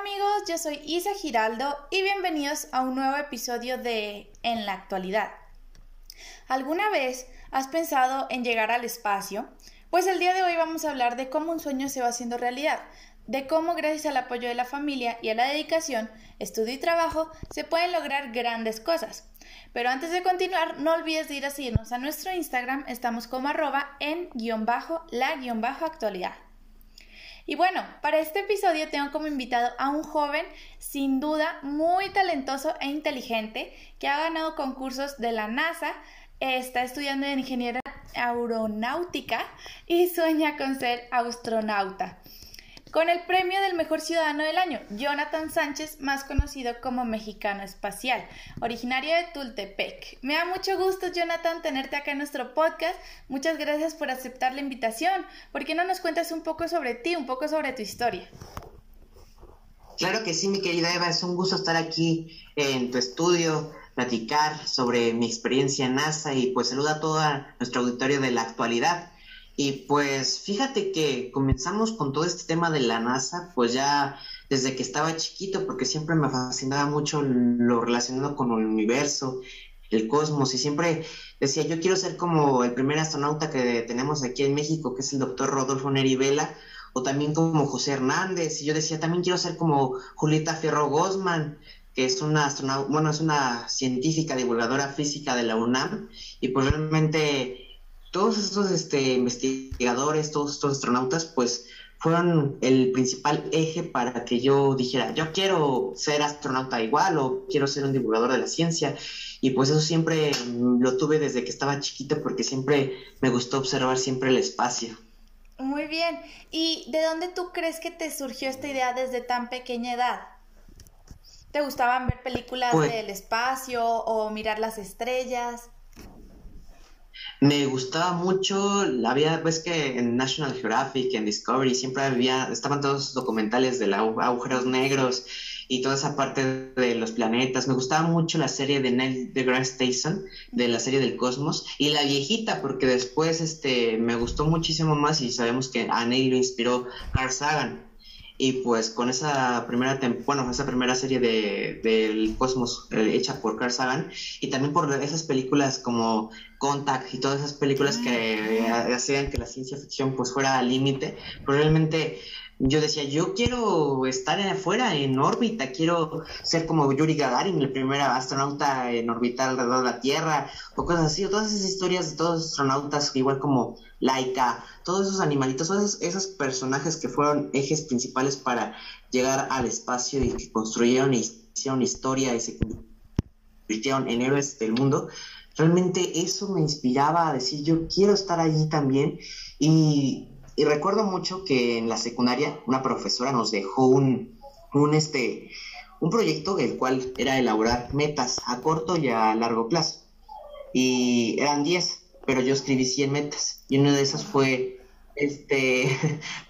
amigos, yo soy Isa Giraldo y bienvenidos a un nuevo episodio de En la actualidad. ¿Alguna vez has pensado en llegar al espacio? Pues el día de hoy vamos a hablar de cómo un sueño se va haciendo realidad, de cómo gracias al apoyo de la familia y a la dedicación, estudio y trabajo se pueden lograr grandes cosas. Pero antes de continuar, no olvides de ir a seguirnos a nuestro Instagram, estamos como arroba en guion bajo la guion bajo actualidad. Y bueno, para este episodio tengo como invitado a un joven sin duda muy talentoso e inteligente que ha ganado concursos de la NASA, está estudiando en ingeniería aeronáutica y sueña con ser astronauta con el premio del mejor ciudadano del año, Jonathan Sánchez, más conocido como Mexicano Espacial, originario de Tultepec. Me da mucho gusto, Jonathan, tenerte acá en nuestro podcast. Muchas gracias por aceptar la invitación. ¿Por qué no nos cuentas un poco sobre ti, un poco sobre tu historia? Claro que sí, mi querida Eva, es un gusto estar aquí en tu estudio, platicar sobre mi experiencia en NASA y pues saluda a todo nuestro auditorio de la actualidad. Y pues fíjate que comenzamos con todo este tema de la NASA, pues ya desde que estaba chiquito, porque siempre me fascinaba mucho lo relacionado con el universo, el cosmos, y siempre decía, yo quiero ser como el primer astronauta que tenemos aquí en México, que es el doctor Rodolfo Neri Vela, o también como José Hernández, y yo decía, también quiero ser como Julieta Fierro Gosman, que es una astronauta, bueno, es una científica divulgadora física de la UNAM, y pues realmente todos estos este, investigadores, todos estos astronautas, pues fueron el principal eje para que yo dijera, yo quiero ser astronauta igual o quiero ser un divulgador de la ciencia. Y pues eso siempre lo tuve desde que estaba chiquito porque siempre me gustó observar siempre el espacio. Muy bien. ¿Y de dónde tú crees que te surgió esta idea desde tan pequeña edad? ¿Te gustaban ver películas pues del espacio o mirar las estrellas? Me gustaba mucho, había, ves que en National Geographic, en Discovery, siempre había, estaban todos los documentales de los agujeros negros y toda esa parte de los planetas. Me gustaba mucho la serie de Neil deGrasse Tyson, de la serie del cosmos, y la viejita, porque después este, me gustó muchísimo más y sabemos que a Neil lo inspiró Carl Sagan. Y pues con esa primera, bueno, esa primera serie de, del Cosmos eh, hecha por Carl Sagan y también por esas películas como Contact y todas esas películas que ah. hacían que la ciencia ficción pues fuera al límite, probablemente yo decía, yo quiero estar afuera, en órbita, quiero ser como Yuri Gagarin, el primer astronauta en orbitar alrededor de la Tierra, o cosas así, o todas esas historias de todos los astronautas, igual como Laika, todos esos animalitos, todos esos, personajes que fueron ejes principales para llegar al espacio y que construyeron y hicieron historia y se convirtieron en héroes del mundo, realmente eso me inspiraba a decir, yo quiero estar allí también y y recuerdo mucho que en la secundaria una profesora nos dejó un, un, este, un proyecto el cual era elaborar metas a corto y a largo plazo. Y eran 10, pero yo escribí 100 metas. Y una de esas fue este,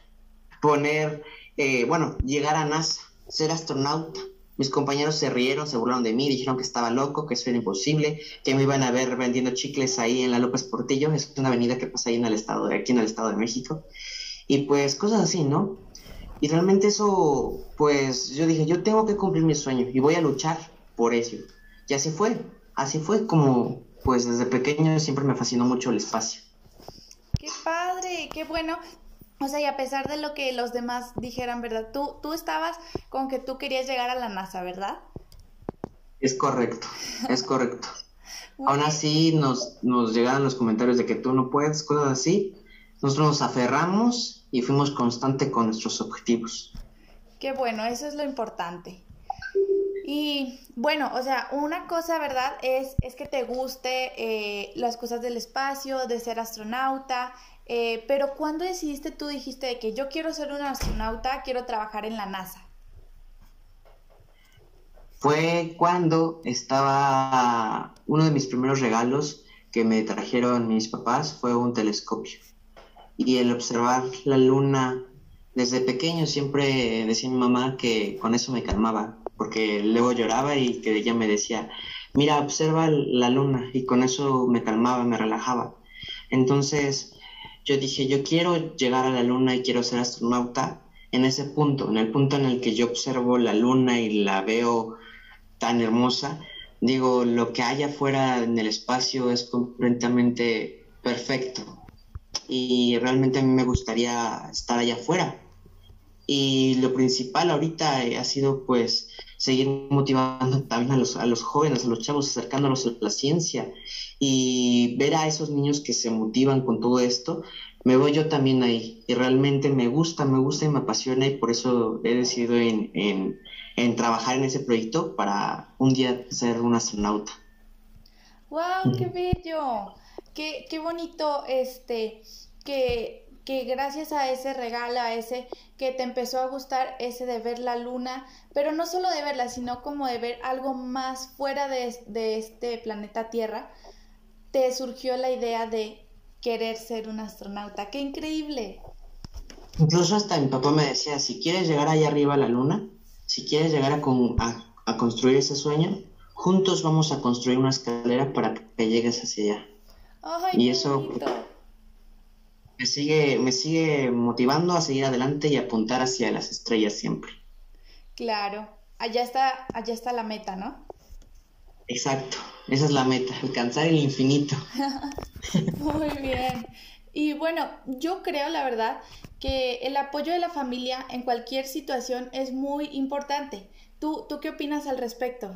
poner, eh, bueno, llegar a NASA, ser astronauta. Mis compañeros se rieron, se burlaron de mí, dijeron que estaba loco, que eso era imposible, que me iban a ver vendiendo chicles ahí en la López Portillo, es una avenida que pasa ahí en el estado, de, aquí en el estado de México. Y pues cosas así, ¿no? Y realmente eso, pues yo dije, yo tengo que cumplir mi sueño y voy a luchar por eso. Y así fue, así fue como, pues desde pequeño siempre me fascinó mucho el espacio. Qué padre, qué bueno. O sea, y a pesar de lo que los demás dijeran, ¿verdad? Tú, tú estabas con que tú querías llegar a la NASA, ¿verdad? Es correcto, es correcto. Aún así nos, nos llegaron los comentarios de que tú no puedes, cosas así. Nosotros nos aferramos y fuimos constantes con nuestros objetivos. Qué bueno, eso es lo importante. Y bueno, o sea, una cosa, ¿verdad? Es, es que te guste eh, las cosas del espacio, de ser astronauta, eh, pero ¿cuándo decidiste tú, dijiste de que yo quiero ser un astronauta, quiero trabajar en la NASA? Fue cuando estaba, uno de mis primeros regalos que me trajeron mis papás fue un telescopio. Y el observar la luna desde pequeño siempre decía mi mamá que con eso me calmaba, porque luego lloraba y que ella me decía, mira, observa la luna y con eso me calmaba, me relajaba. Entonces, yo dije, yo quiero llegar a la luna y quiero ser astronauta. en ese punto, en el punto en el que yo observo la luna y la veo tan hermosa, digo, lo que hay afuera en el espacio es completamente perfecto. Y realmente a mí me gustaría estar allá afuera. Y lo principal ahorita ha sido pues seguir motivando también a los, a los jóvenes, a los chavos, acercándolos a la ciencia y ver a esos niños que se motivan con todo esto, me voy yo también ahí y realmente me gusta, me gusta y me apasiona y por eso he decidido en, en, trabajar en ese proyecto para un día ser un astronauta. ¡Wow! ¡Qué bello! Qué, qué bonito este que, que gracias a ese regalo, a ese que te empezó a gustar, ese de ver la luna, pero no solo de verla, sino como de ver algo más fuera de, de este planeta Tierra, te surgió la idea de querer ser un astronauta. ¡Qué increíble! Incluso hasta mi papá me decía, si quieres llegar allá arriba a la luna, si quieres llegar a, a, construir ese sueño, juntos vamos a construir una escalera para que llegues hacia allá. Ay, y eso me sigue, me sigue motivando a seguir adelante y apuntar hacia las estrellas siempre. Claro, allá está, allá está la meta, ¿no? Exacto, esa es la meta, alcanzar el infinito. Muy bien. Y bueno, yo creo, la verdad, que el apoyo de la familia en cualquier situación es muy importante. ¿Tú, ¿Tú qué opinas al respecto?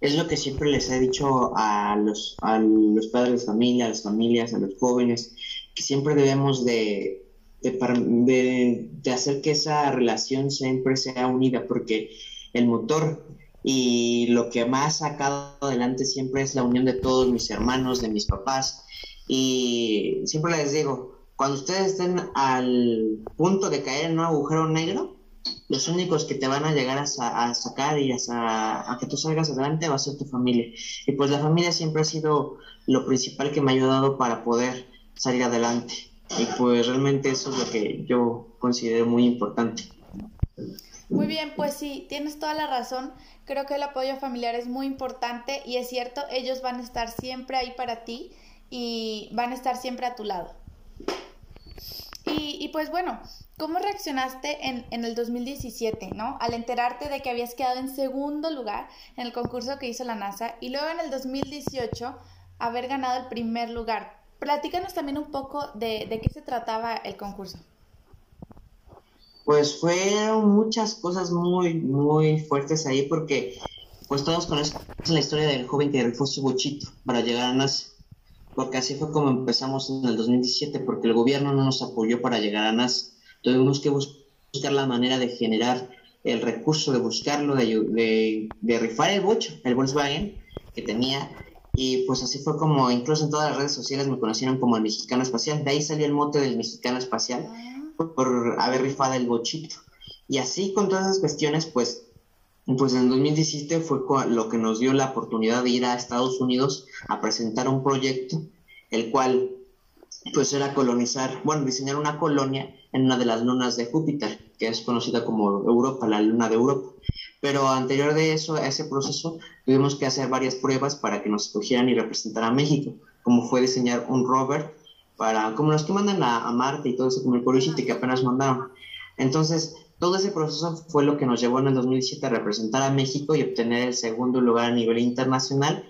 Es lo que siempre les he dicho a los, a los padres de familia, a las familias, a los jóvenes, siempre debemos de, de, de hacer que esa relación siempre sea unida, porque el motor y lo que más ha sacado adelante siempre es la unión de todos mis hermanos, de mis papás. Y siempre les digo, cuando ustedes estén al punto de caer en un agujero negro, los únicos que te van a llegar a, sacar y a, a, que tú salgas adelante va a ser tu familia. Y pues la familia siempre ha sido lo principal que me ha ayudado para poder salir adelante. Y pues realmente eso es lo que yo considero muy importante. Muy bien, pues sí, tienes toda la razón. Creo que el apoyo familiar es muy importante y es cierto, ellos van a estar siempre ahí para ti y van a estar siempre a tu lado. Y, y pues bueno, ¿cómo reaccionaste en, en, el 2017, ¿no? Al enterarte de que habías quedado en segundo lugar en el concurso que hizo la NASA y luego en el 2018 haber ganado el primer lugar. Platícanos también un poco de, de qué se trataba el concurso. Pues fueron muchas cosas muy, muy fuertes ahí porque pues todos conocen la historia del joven que rifó su bochito para llegar a NASA. Porque así fue como empezamos en el 2017, porque el gobierno no nos apoyó para llegar a NASA. Tuvimos que buscar la manera de generar el recurso, de buscarlo, de, de, rifar el bocho, el Volkswagen que tenía. Y pues así fue como, incluso en todas las redes sociales me conocieron como el mexicano espacial. De ahí salió el mote del mexicano espacial por haber rifado el bochito. Y así con todas esas cuestiones, pues, pues en 2017 fue lo que nos dio la oportunidad de ir a Estados Unidos a presentar un proyecto, el cual pues era colonizar, bueno, diseñar una colonia en una de las lunas de Júpiter, que es conocida como Europa, la luna de Europa. Pero anterior de eso, a ese proceso, tuvimos que hacer varias pruebas para que nos escogieran y representaran a México, como fue diseñar un rover para, como los que mandan a, Marte y todo eso, como el Curiosity que apenas mandaron. Entonces, todo ese proceso fue lo que nos llevó en el 2007 a representar a México y obtener el segundo lugar a nivel internacional.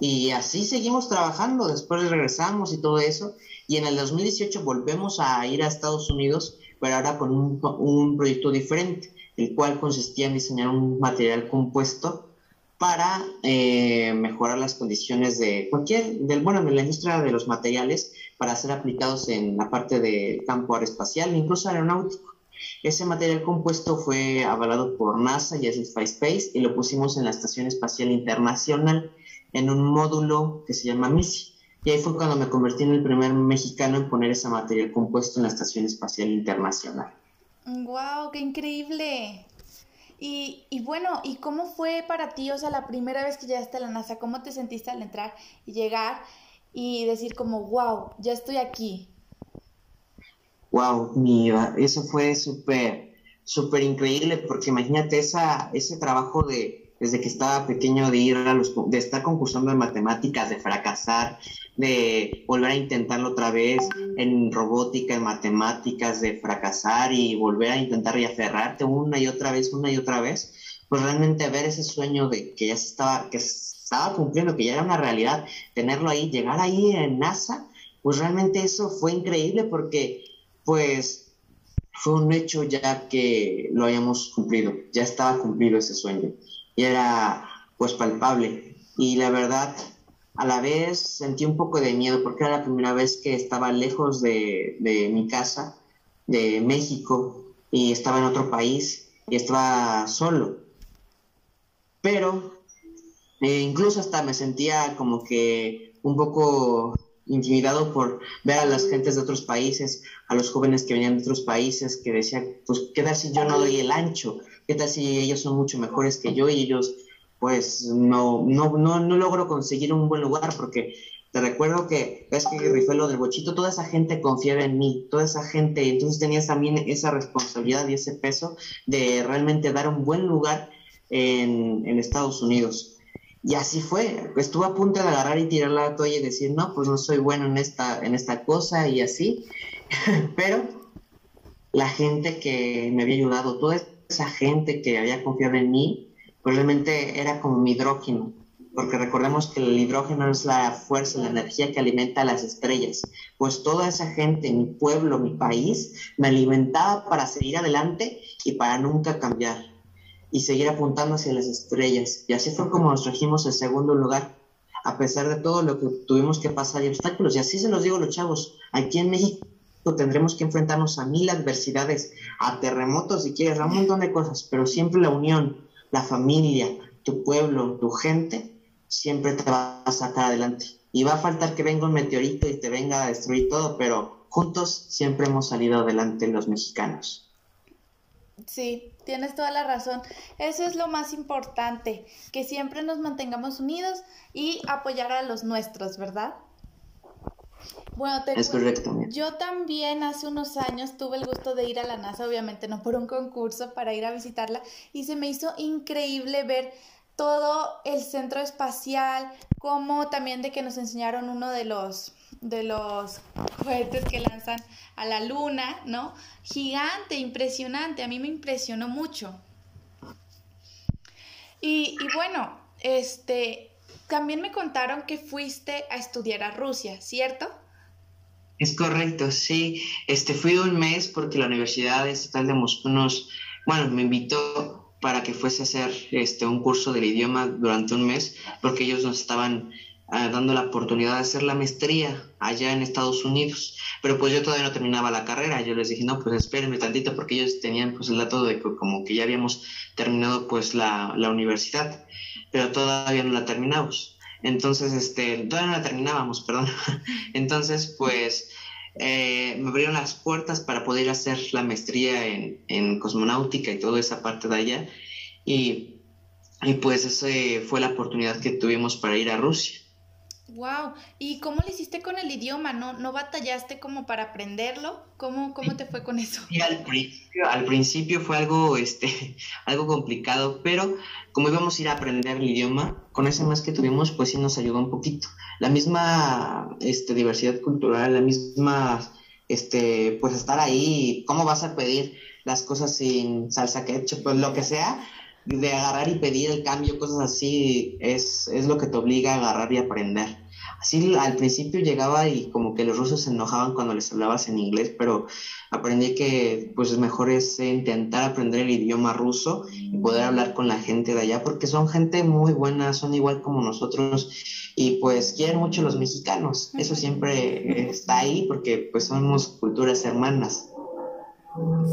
Y así seguimos trabajando, después regresamos y todo eso. Y en el 2018 volvemos a ir a Estados Unidos, pero ahora con un, un proyecto diferente, el cual consistía en diseñar un material compuesto para eh, mejorar las condiciones de cualquier, del, bueno, de la industria de los materiales para ser aplicados en la parte del campo aeroespacial, incluso aeronáutico. Ese material compuesto fue avalado por NASA y Space y lo pusimos en la Estación Espacial Internacional en un módulo que se llama MISI. Y ahí fue cuando me convertí en el primer mexicano en poner ese material compuesto en la Estación Espacial Internacional. ¡Wow! ¡Qué increíble! Y, y, bueno, ¿y cómo fue para ti, o sea, la primera vez que llegaste a la NASA? ¿Cómo te sentiste al entrar y llegar y decir como, wow, ya estoy aquí? Wow, mira, eso fue súper, súper increíble porque imagínate esa, ese trabajo de, desde que estaba pequeño de ir a los, de estar concursando en matemáticas, de fracasar, de volver a intentarlo otra vez en robótica, en matemáticas, de fracasar y volver a intentar y aferrarte una y otra vez, una y otra vez, pues realmente ver ese sueño de que ya se estaba, que estaba cumpliendo, que ya era una realidad, tenerlo ahí, llegar ahí en NASA, pues realmente eso fue increíble porque pues fue un hecho ya que lo hayamos cumplido, ya estaba cumplido ese sueño y era pues palpable y la verdad a la vez sentí un poco de miedo porque era la primera vez que estaba lejos de, mi casa, de México, y estaba en otro país y estaba solo. Pero eh, incluso hasta me sentía como que un poco intimidado por ver a las gentes de otros países, a los jóvenes que venían de otros países, que decían, pues, ¿qué tal si yo no doy el ancho? ¿Qué tal si ellos son mucho mejores que yo y ellos, pues, no, no, no, no logro conseguir un buen lugar? Porque te recuerdo que ves que rifé lo del bochito, toda esa gente confiaba en mí, toda esa gente, entonces tenías también esa responsabilidad y ese peso de realmente dar un buen lugar en, en Estados Unidos. Y así fue, estuve a punto de agarrar y tirar la toalla y decir, no, pues no soy bueno en esta, en esta cosa y así. Pero la gente que me había ayudado, toda esa gente que había confiado en mí, pues realmente era como mi hidrógeno. Porque recordemos que el hidrógeno es la fuerza, la energía que alimenta a las estrellas. Pues toda esa gente, mi pueblo, mi país, me alimentaba para seguir adelante y para nunca cambiar y seguir apuntando hacia las estrellas. Y así fue como nos trajimos el segundo lugar, a pesar de todo lo que tuvimos que pasar y obstáculos. Y así se los digo los chavos, aquí en México tendremos que enfrentarnos a mil adversidades, a terremotos si quieres, a un montón de cosas, pero siempre la unión, la familia, tu pueblo, tu gente, siempre te va a sacar adelante. Y va a faltar que venga un meteorito y te venga a destruir todo, pero juntos siempre hemos salido adelante los mexicanos. Sí, tienes toda la razón. Eso es lo más importante, que siempre nos mantengamos unidos y apoyar a los nuestros, ¿verdad? Bueno, te es correcto. Yo también hace unos años tuve el gusto de ir a la NASA, obviamente no por un concurso, para ir a visitarla y se me hizo increíble ver todo el centro espacial, como también de que nos enseñaron uno de los de los cohetes que lanzan a la luna, ¿no? Gigante, impresionante, a mí me impresionó mucho. Y, y bueno, este, también me contaron que fuiste a estudiar a Rusia, ¿cierto? Es correcto, sí. Este, fui un mes porque la Universidad Estatal de Moscú nos, bueno, me invitó para que fuese a hacer este, un curso del idioma durante un mes, porque ellos nos estaban dando la oportunidad de hacer la maestría allá en Estados Unidos. Pero pues yo todavía no terminaba la carrera. Yo les dije, no, pues espérenme tantito porque ellos tenían pues el dato de que como que ya habíamos terminado pues la, la universidad, pero todavía no la terminamos. Entonces, este, todavía no la terminábamos, perdón. Entonces, pues eh, me abrieron las puertas para poder hacer la maestría en, en cosmonáutica y toda esa parte de allá. Y, y pues esa fue la oportunidad que tuvimos para ir a Rusia. Wow, ¿y cómo le hiciste con el idioma? ¿No, no batallaste como para aprenderlo? ¿Cómo, cómo te fue con eso? Sí, al principio, al principio fue algo, este, algo complicado, pero como íbamos a ir a aprender el idioma, con ese más que tuvimos, pues sí nos ayudó un poquito. La misma este, diversidad cultural, la misma, este, pues estar ahí, ¿cómo vas a pedir las cosas sin salsa ketchup? Pues lo que sea, de agarrar y pedir el cambio, cosas así, es, es lo que te obliga a agarrar y aprender. Así al principio llegaba y como que los rusos se enojaban cuando les hablabas en inglés, pero aprendí que pues mejor es intentar aprender el idioma ruso y poder hablar con la gente de allá, porque son gente muy buena, son igual como nosotros y pues quieren mucho los mexicanos. Eso siempre está ahí porque pues somos culturas hermanas.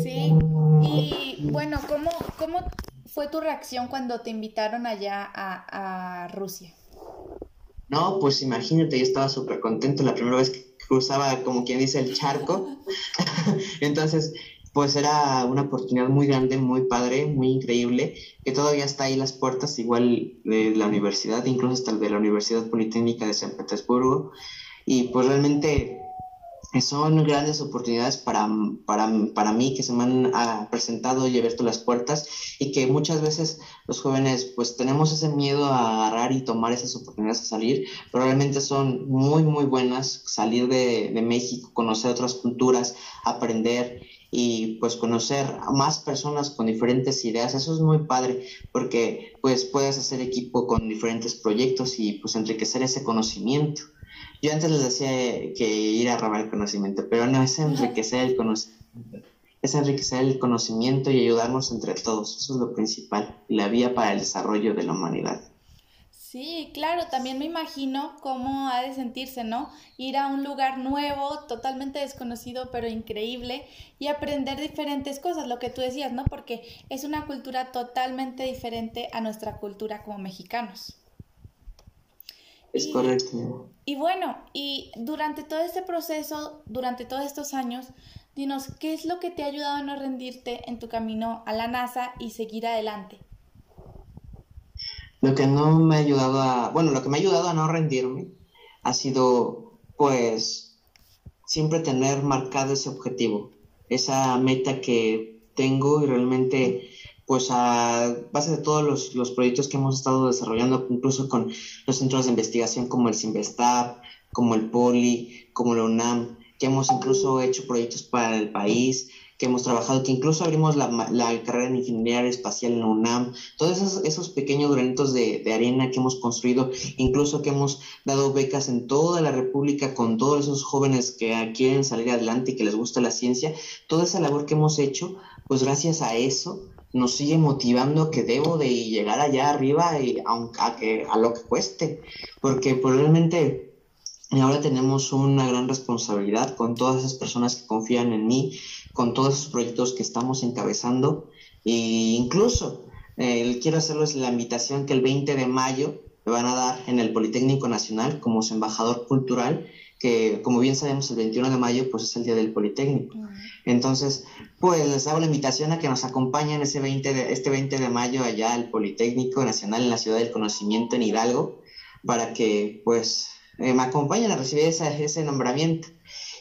Sí, y bueno, ¿cómo, cómo fue tu reacción cuando te invitaron allá a, Rusia? No, pues imagínate, yo estaba súper contento la primera vez que cruzaba, como quien dice, el charco. Entonces, pues era una oportunidad muy grande, muy padre, muy increíble, que todavía está ahí las puertas, igual de la universidad, incluso hasta de la Universidad Politécnica de San Petersburgo. Y pues realmente son grandes oportunidades para, para, para mí que se me han ah, presentado y abierto las puertas y que muchas veces los jóvenes pues tenemos ese miedo a agarrar y tomar esas oportunidades a salir, pero realmente son muy muy buenas salir de, de México, conocer otras culturas, aprender y pues conocer más personas con diferentes ideas, eso es muy padre porque pues puedes hacer equipo con diferentes proyectos y pues enriquecer ese conocimiento. Yo antes les decía que ir a robar el conocimiento, pero no, es enriquecer el conocimiento. Es enriquecer el conocimiento y ayudarnos entre todos. Eso es lo principal. La vía para el desarrollo de la humanidad. Sí, claro, también me imagino cómo ha de sentirse, ¿no? Ir a un lugar nuevo, totalmente desconocido, pero increíble, y aprender diferentes cosas, lo que tú decías, ¿no? Porque es una cultura totalmente diferente a nuestra cultura como mexicanos. Es correcto. Y bueno, y durante todo este proceso, durante todos estos años, dinos, ¿qué es lo que te ha ayudado a no rendirte en tu camino a la NASA y seguir adelante? Lo que no me ha ayudado a, bueno, lo que me ha ayudado a no rendirme ha sido, pues, siempre tener marcado ese objetivo, esa meta que tengo y realmente pues a base de todos los, los, proyectos que hemos estado desarrollando, incluso con los centros de investigación como el Simvestab, como el Poli, como la UNAM, que hemos incluso hecho proyectos para el país, que hemos trabajado, que incluso abrimos la, la carrera en ingeniería espacial en la UNAM, todos esos, esos pequeños granitos de, de, arena que hemos construido, incluso que hemos dado becas en toda la República con todos esos jóvenes que quieren salir adelante y que les gusta la ciencia, toda esa labor que hemos hecho, pues gracias a eso, nos sigue motivando que debo de llegar allá arriba y aunque a, que, a lo que cueste, porque probablemente ahora tenemos una gran responsabilidad con todas esas personas que confían en mí, con todos esos proyectos que estamos encabezando. E incluso quiero hacerles la invitación que el 20 de mayo me van a dar en el Politécnico Nacional como su embajador cultural que como bien sabemos el 21 de mayo pues es el día del Politécnico. Entonces, pues les hago la invitación a que nos acompañen ese 20 de, este 20 de mayo allá al Politécnico Nacional en la Ciudad del Conocimiento en Hidalgo para que pues eh, me acompañen a recibir ese, ese nombramiento.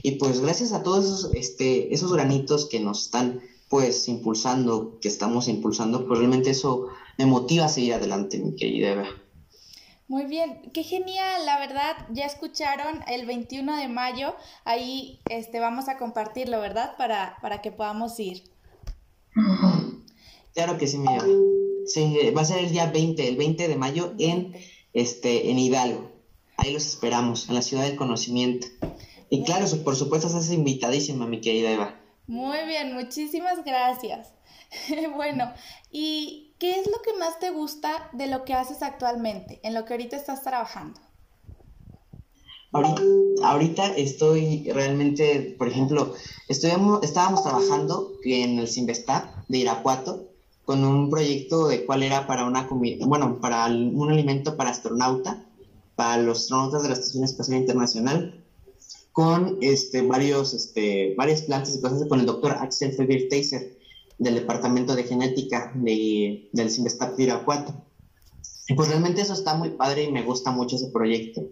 Y pues gracias a todos esos, este, esos granitos que nos están pues impulsando, que estamos impulsando, pues realmente eso me motiva a seguir adelante, mi querida Eva. Muy bien, qué genial, la verdad, ya escucharon el 21 de mayo, ahí este, vamos a compartirlo, ¿verdad? Para, para que podamos ir. Claro que sí, mi Sí, va a ser el día 20, el 20 de mayo en, este, en Hidalgo. Ahí los esperamos, en la ciudad del conocimiento. Y claro, por supuesto, estás invitadísima, mi querida Eva. Muy bien, muchísimas gracias. bueno, y ¿qué es lo que más te gusta de lo que haces actualmente, en lo que ahorita estás trabajando? Ahorita, estoy realmente, por ejemplo, estábamos trabajando en el Simvestar de Irapuato con un proyecto de cuál era para una comida, bueno, para un alimento para astronauta, para los astronautas de la Estación Espacial Internacional, con este, varios, este, varias plantas y cosas con el doctor Axel Feber Taser del Departamento de Genética de, del CIMESTAP de pues realmente eso está muy padre y me gusta mucho ese proyecto.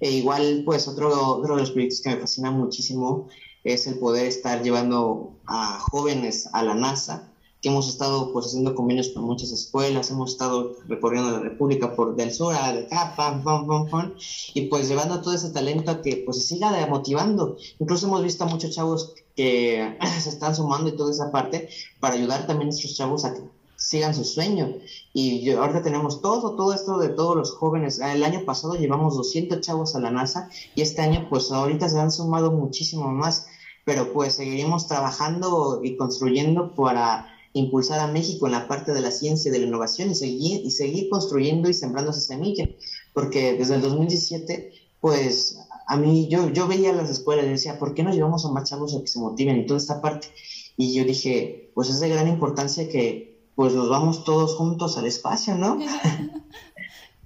E igual, pues otro, otro de los proyectos que me fascina muchísimo es el poder estar llevando a jóvenes a la NASA que hemos estado pues haciendo convenios con muchas escuelas, hemos estado recorriendo la República por del sur a de acá, pam, pam, pam, pam, y pues llevando todo ese talento a que pues se siga motivando. Incluso hemos visto a muchos chavos que se están sumando y toda esa parte para ayudar también a estos chavos a que sigan su sueño. Y yo, ahorita tenemos todo, todo esto de todos los jóvenes. El año pasado llevamos 200 chavos a la NASA y este año pues ahorita se han sumado muchísimo más, pero pues seguiremos trabajando y construyendo para impulsar a México en la parte de la ciencia y de la innovación y seguir, y seguir construyendo y sembrando esa semilla, porque desde el 2017, pues a mí, yo, yo veía las escuelas y decía, ¿por qué no llevamos a más chavos a que se motiven y toda esta parte? Y yo dije, pues es de gran importancia que pues nos vamos todos juntos al espacio, ¿no?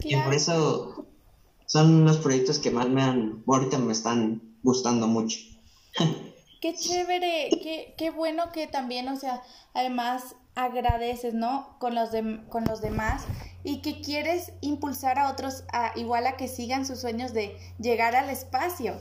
Y por eso son los proyectos que más me han, ahorita me están gustando mucho. Qué chévere, qué, qué bueno que también, o sea, además agradeces, ¿no? Con los, con los demás y que quieres impulsar a otros a, igual a que sigan sus sueños de llegar al espacio.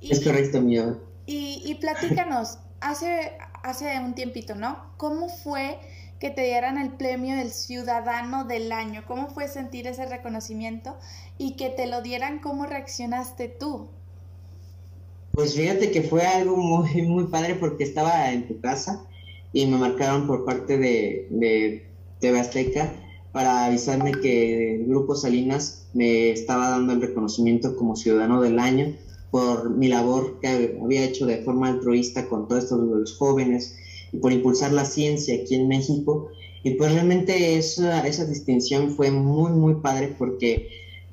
es correcto, mío. Y, y platícanos, hace, hace un tiempito, ¿no? ¿Cómo fue que te dieran el premio del Ciudadano del Año? ¿Cómo fue sentir ese reconocimiento y que te lo dieran? ¿Cómo reaccionaste tú? Pues fíjate que fue algo muy, muy padre porque estaba en tu casa y me marcaron por parte de, de TV Azteca para avisarme que el Grupo Salinas me estaba dando el reconocimiento como ciudadano del año por mi labor que había hecho de forma altruista con todos estos los jóvenes y por impulsar la ciencia aquí en México. Y pues realmente esa, esa distinción fue muy, muy padre porque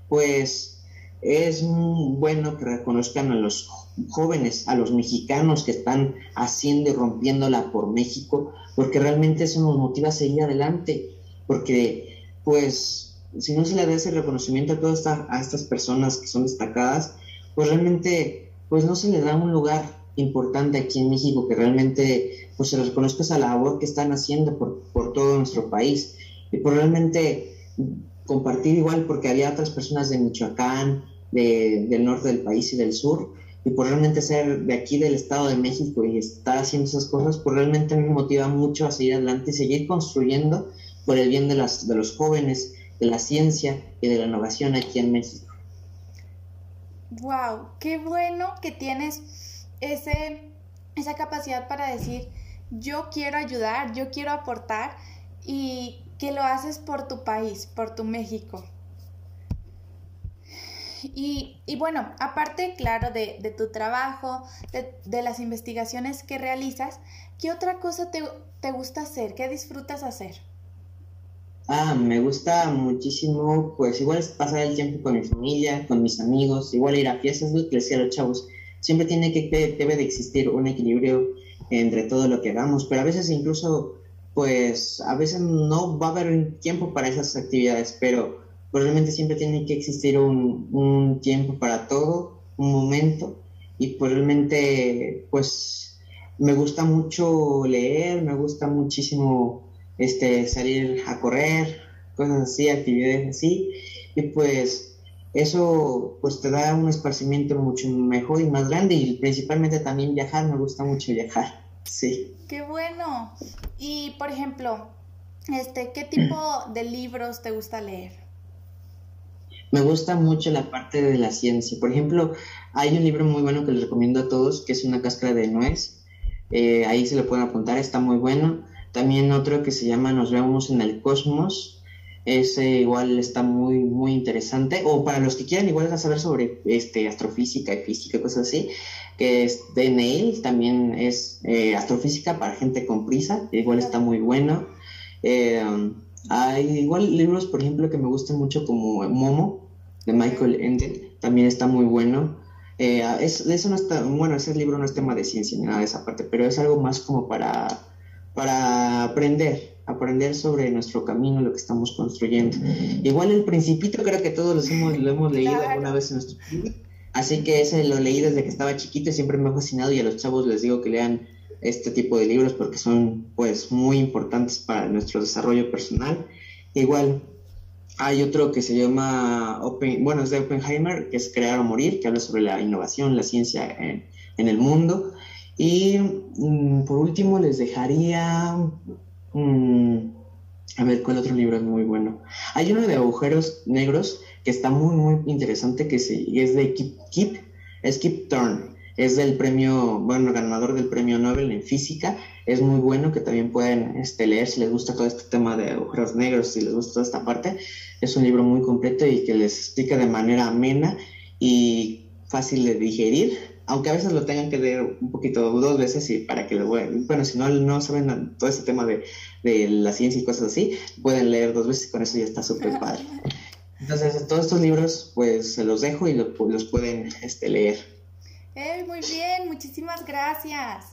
pues es bueno que reconozcan a los jóvenes, a los mexicanos que están haciendo y rompiéndola por México, porque realmente eso nos motiva a seguir adelante, porque pues si no se le da ese reconocimiento a todas a estas personas que son destacadas, pues realmente pues no se le da un lugar importante aquí en México que realmente pues se reconozca esa labor que están haciendo por, por todo nuestro país. Y por realmente compartir igual porque había otras personas de Michoacán, del norte del país y del sur y por realmente ser de aquí del Estado de México y estar haciendo esas cosas, pues realmente me motiva mucho a seguir adelante y seguir construyendo por el bien de, las, de los jóvenes, de la ciencia y de la innovación aquí en México. ¡Wow! ¡Qué bueno que tienes ese, esa capacidad para decir, yo quiero ayudar, yo quiero aportar y que lo haces por tu país, por tu México? Y, bueno, aparte, claro, de, tu trabajo, de, las investigaciones que realizas, ¿qué otra cosa te, te, gusta hacer? ¿Qué disfrutas hacer? Ah, me gusta muchísimo, pues igual es pasar el tiempo con mi familia, con mis amigos, igual ir a fiestas, que los chavos. Siempre tiene que, debe de existir un equilibrio entre todo lo que hagamos, pero a veces incluso, pues, a veces no va a haber tiempo para esas actividades, pero probablemente siempre tiene que existir un, tiempo para todo, un momento, y probablemente pues me gusta mucho leer, me gusta muchísimo este salir a correr, cosas así, actividades así, y pues eso pues te da un esparcimiento mucho mejor y más grande. Y principalmente también viajar, me gusta mucho viajar, sí. Qué bueno. Y por ejemplo, este, ¿qué tipo de libros te gusta leer? Me gusta mucho la parte de la ciencia. Por ejemplo, hay un libro muy bueno que les recomiendo a todos, que es Una cáscara de nuez. Eh, ahí se lo pueden apuntar, está muy bueno. También otro que se llama Nos vemos en el cosmos. Ese igual está muy, muy interesante. O para los que quieran igual saber sobre este, astrofísica y física, cosas así, que es de Neil, también es eh, astrofísica para gente con prisa, igual está muy bueno. Eh, hay igual libros, por ejemplo, que me gustan mucho como Momo, de Michael Ende, también está muy bueno. Eh, eso no está, bueno, ese libro no es tema de ciencia ni nada de esa parte, pero es algo más como para, para aprender, aprender sobre nuestro camino, lo que estamos construyendo. Igual el Principito creo que todos los hemos, lo hemos leído alguna vez en nuestro así que ese lo leí desde que estaba chiquito y siempre me ha fascinado y a los chavos les digo que lean este tipo de libros porque son pues muy importantes para nuestro desarrollo personal. Igual hay otro que se llama, Open, bueno, es de Oppenheimer, que es Crear o Morir, que habla sobre la innovación, la ciencia en, el mundo. Y mm, por último les dejaría, mm, a ver, ¿cuál otro libro es muy bueno? Hay uno de agujeros negros que está muy, muy interesante, que es de Kip, es Kip Thorne es del premio, bueno, ganador del premio Nobel en física. Es muy bueno que también pueden este, leer si les gusta todo este tema de agujeros negros, si les gusta toda esta parte. Es un libro muy completo y que les explica de manera amena y fácil de digerir, aunque a veces lo tengan que leer un poquito dos veces y para que lo bueno, si no, no saben todo este tema de, de la ciencia y cosas así, pueden leer dos veces y con eso ya está súper padre. Entonces, todos estos libros, pues se los dejo y los pueden este, leer muy bien, muchísimas gracias.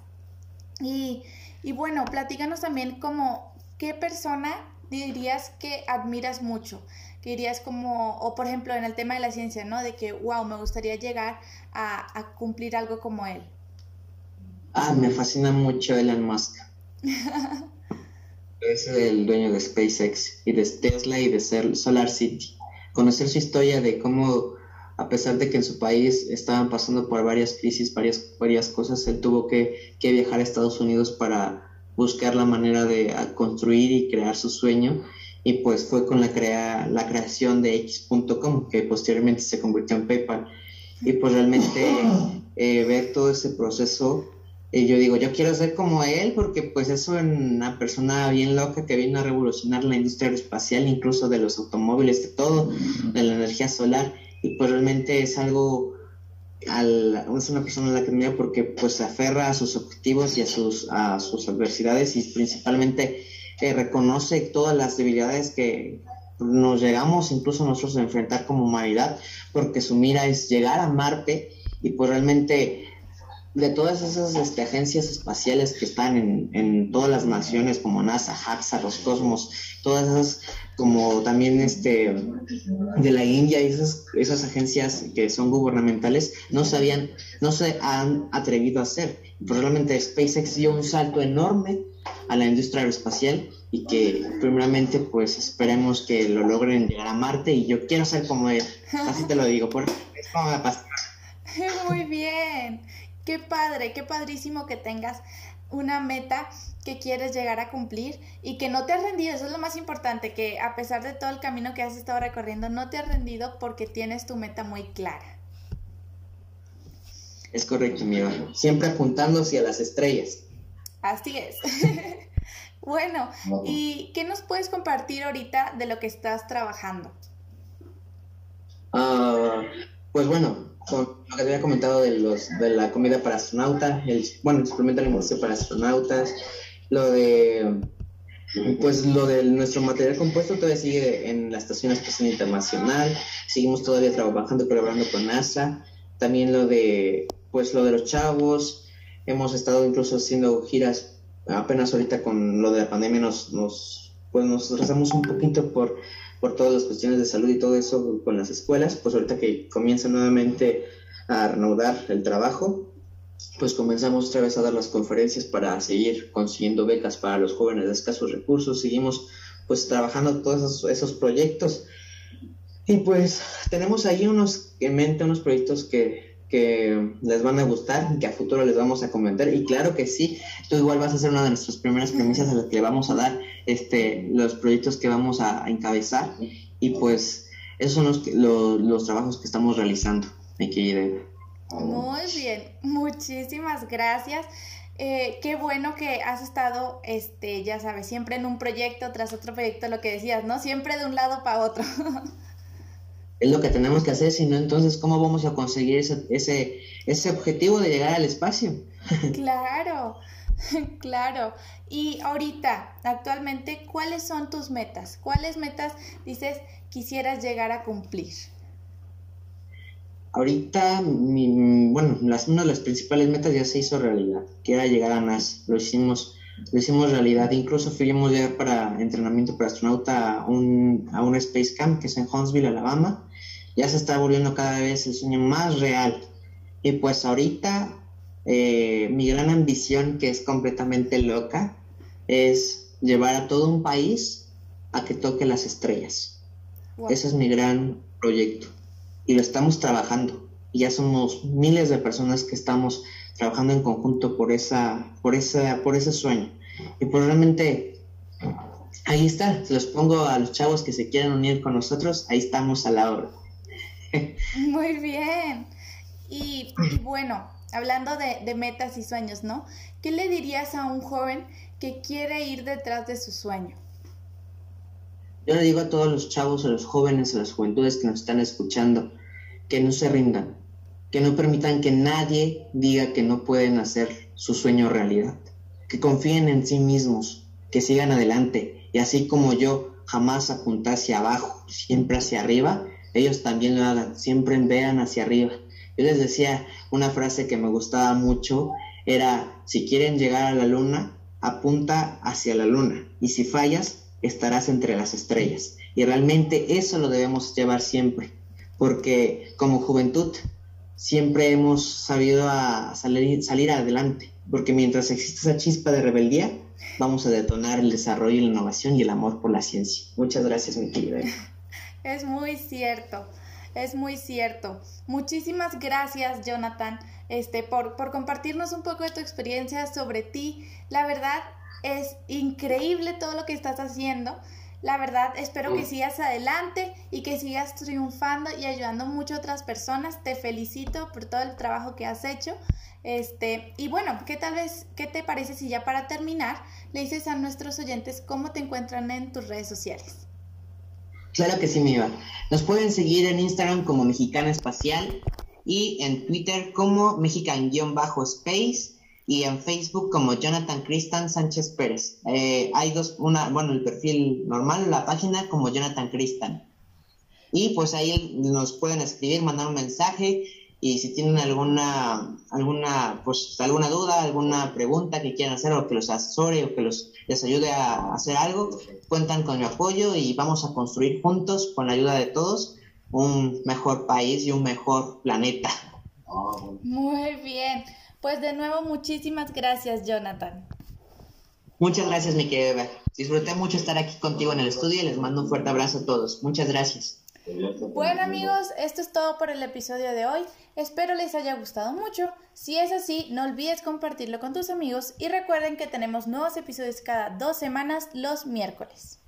Y, y bueno, platícanos también como, ¿qué persona dirías que admiras mucho? Que dirías como, o por ejemplo en el tema de la ciencia, ¿no? De que, wow, me gustaría llegar a, a cumplir algo como él. Ah, me fascina mucho Elon Musk. es el dueño de SpaceX y de Tesla y de Solar City. Conocer su historia de cómo a pesar de que en su país estaban pasando por varias crisis, varias, varias cosas, él tuvo que, que viajar a Estados Unidos para buscar la manera de construir y crear su sueño. Y pues fue con la, crea la creación de X.com que posteriormente se convirtió en PayPal. Y pues realmente eh, ver todo ese proceso y yo digo yo quiero ser como él porque pues eso es una persona bien loca que vino a revolucionar la industria aeroespacial incluso de los automóviles de todo de la energía solar. Y pues realmente es algo al, es una persona a la que admiro porque pues se aferra a sus objetivos y a sus, a sus adversidades y principalmente eh, reconoce todas las debilidades que nos llegamos incluso nosotros a enfrentar como humanidad porque su mira es llegar a Marte y pues realmente de todas esas este, agencias espaciales que están en, en, todas las naciones como NASA, JAXA, los Cosmos, todas esas como también este de la India y esas, esas agencias que son gubernamentales no sabían, no se han atrevido a hacer. Probablemente SpaceX dio un salto enorme a la industria aeroespacial y que primeramente pues esperemos que lo logren llegar a Marte y yo quiero ser como él, así te lo digo, por es como Muy bien. Qué padre, qué padrísimo que tengas una meta que quieres llegar a cumplir y que no te has rendido. Eso es lo más importante, que a pesar de todo el camino que has estado recorriendo, no te has rendido porque tienes tu meta muy clara. Es correcto, mi Siempre apuntando hacia las estrellas. Así es. bueno, ¿y qué nos puedes compartir ahorita de lo que estás trabajando? Ah, pues bueno, con lo que había comentado de los de la comida para astronauta, el, bueno, el suplemento alimenticio para astronautas, lo de pues lo de nuestro material compuesto todavía sigue en la Estación Espacial Internacional, seguimos todavía trabajando colaborando con NASA, también lo de pues lo de los chavos, hemos estado incluso haciendo giras apenas ahorita con lo de la pandemia nos nos pues nos rezamos un poquito por por todas las cuestiones de salud y todo eso con las escuelas, pues ahorita que comienza nuevamente a reanudar el trabajo, pues comenzamos otra vez a dar las conferencias para seguir consiguiendo becas para los jóvenes de escasos recursos, seguimos pues trabajando todos esos, proyectos. Y pues tenemos ahí unos en mente, unos proyectos que, que les van a gustar y que a futuro les vamos a comentar. Y claro que sí, tú igual vas a ser una de nuestras primeras premisas a las que le vamos a dar este, los proyectos que vamos a, encabezar. Y pues esos son los, los, los trabajos que estamos realizando. Muy bien, muchísimas gracias. Eh, qué bueno que has estado, este, ya sabes, siempre en un proyecto tras otro proyecto, lo que decías, ¿no? Siempre de un lado para otro. es lo que tenemos que hacer, si no, entonces, ¿cómo vamos a conseguir ese, ese, ese objetivo de llegar al espacio? claro, claro. Y ahorita, actualmente, ¿cuáles son tus metas? ¿Cuáles metas dices quisieras llegar a cumplir? Ahorita, mi, bueno, las, una de las principales metas ya se hizo realidad, que era llegar a NASA. Lo hicimos, lo hicimos realidad. Incluso fuimos ya para entrenamiento para astronauta a un, a un Space Camp que es en Huntsville, Alabama. Ya se está volviendo cada vez el sueño más real. Y pues ahorita eh, mi gran ambición, que es completamente loca, es llevar a todo un país a que toque las estrellas. Ese es mi gran proyecto y lo estamos trabajando. Y ya somos miles de personas que estamos trabajando en conjunto por esa, por esa, por ese sueño. Y probablemente ahí está, se los pongo a los chavos que se quieran unir con nosotros, ahí estamos a la hora. Muy bien. Y, bueno, hablando de, de, metas y sueños, ¿no? ¿Qué le dirías a un joven que quiere ir detrás de su sueño? Yo le digo a todos los chavos, a los jóvenes, a las juventudes que nos están escuchando, que no se rindan, que no permitan que nadie diga que no pueden hacer su sueño realidad, que confíen en sí mismos, que sigan adelante y así como yo jamás apunté hacia abajo, siempre hacia arriba, ellos también lo hagan, siempre vean hacia arriba. Yo les decía una frase que me gustaba mucho, era, si quieren llegar a la luna, apunta hacia la luna y si fallas, estarás entre las estrellas. Y realmente eso lo debemos llevar siempre, porque como juventud siempre hemos sabido a salir, salir adelante, porque mientras existe esa chispa de rebeldía, vamos a detonar el desarrollo, la innovación y el amor por la ciencia. Muchas gracias, mi querida. Es muy cierto. Es muy cierto. Muchísimas gracias, Jonathan, este, por, por compartirnos un poco de tu experiencia sobre ti. La verdad, es increíble todo lo que estás haciendo. La verdad, espero que sigas adelante y que sigas triunfando y ayudando mucho a otras personas. Te felicito por todo el trabajo que has hecho. Este, y bueno, ¿qué tal vez, qué te parece si ya para terminar le dices a nuestros oyentes cómo te encuentran en tus redes sociales? Claro que sí, mi Nos pueden seguir en Instagram como Mexicana Espacial y en Twitter como Mexican-Space y en Facebook como Jonathan Cristan Sánchez Pérez. Eh, hay dos, una, bueno, el perfil normal, la página como Jonathan Cristan. Y pues ahí nos pueden escribir, mandar un mensaje y si tienen alguna, alguna, pues alguna duda, alguna pregunta que quieran hacer o que los asesore o que los, les ayude a hacer algo, cuentan con mi apoyo y vamos a construir juntos, con la ayuda de todos, un mejor país y un mejor planeta. Muy bien. Pues de nuevo, muchísimas gracias, Jonathan. Muchas gracias, mi querida. Disfruté mucho estar aquí contigo en el estudio y les mando un fuerte abrazo a todos. Muchas gracias. Bueno amigos, esto es todo por el episodio de hoy. Espero les haya gustado mucho. Si es así, no olvides compartirlo con tus amigos y recuerden que tenemos nuevos episodios cada dos semanas los miércoles.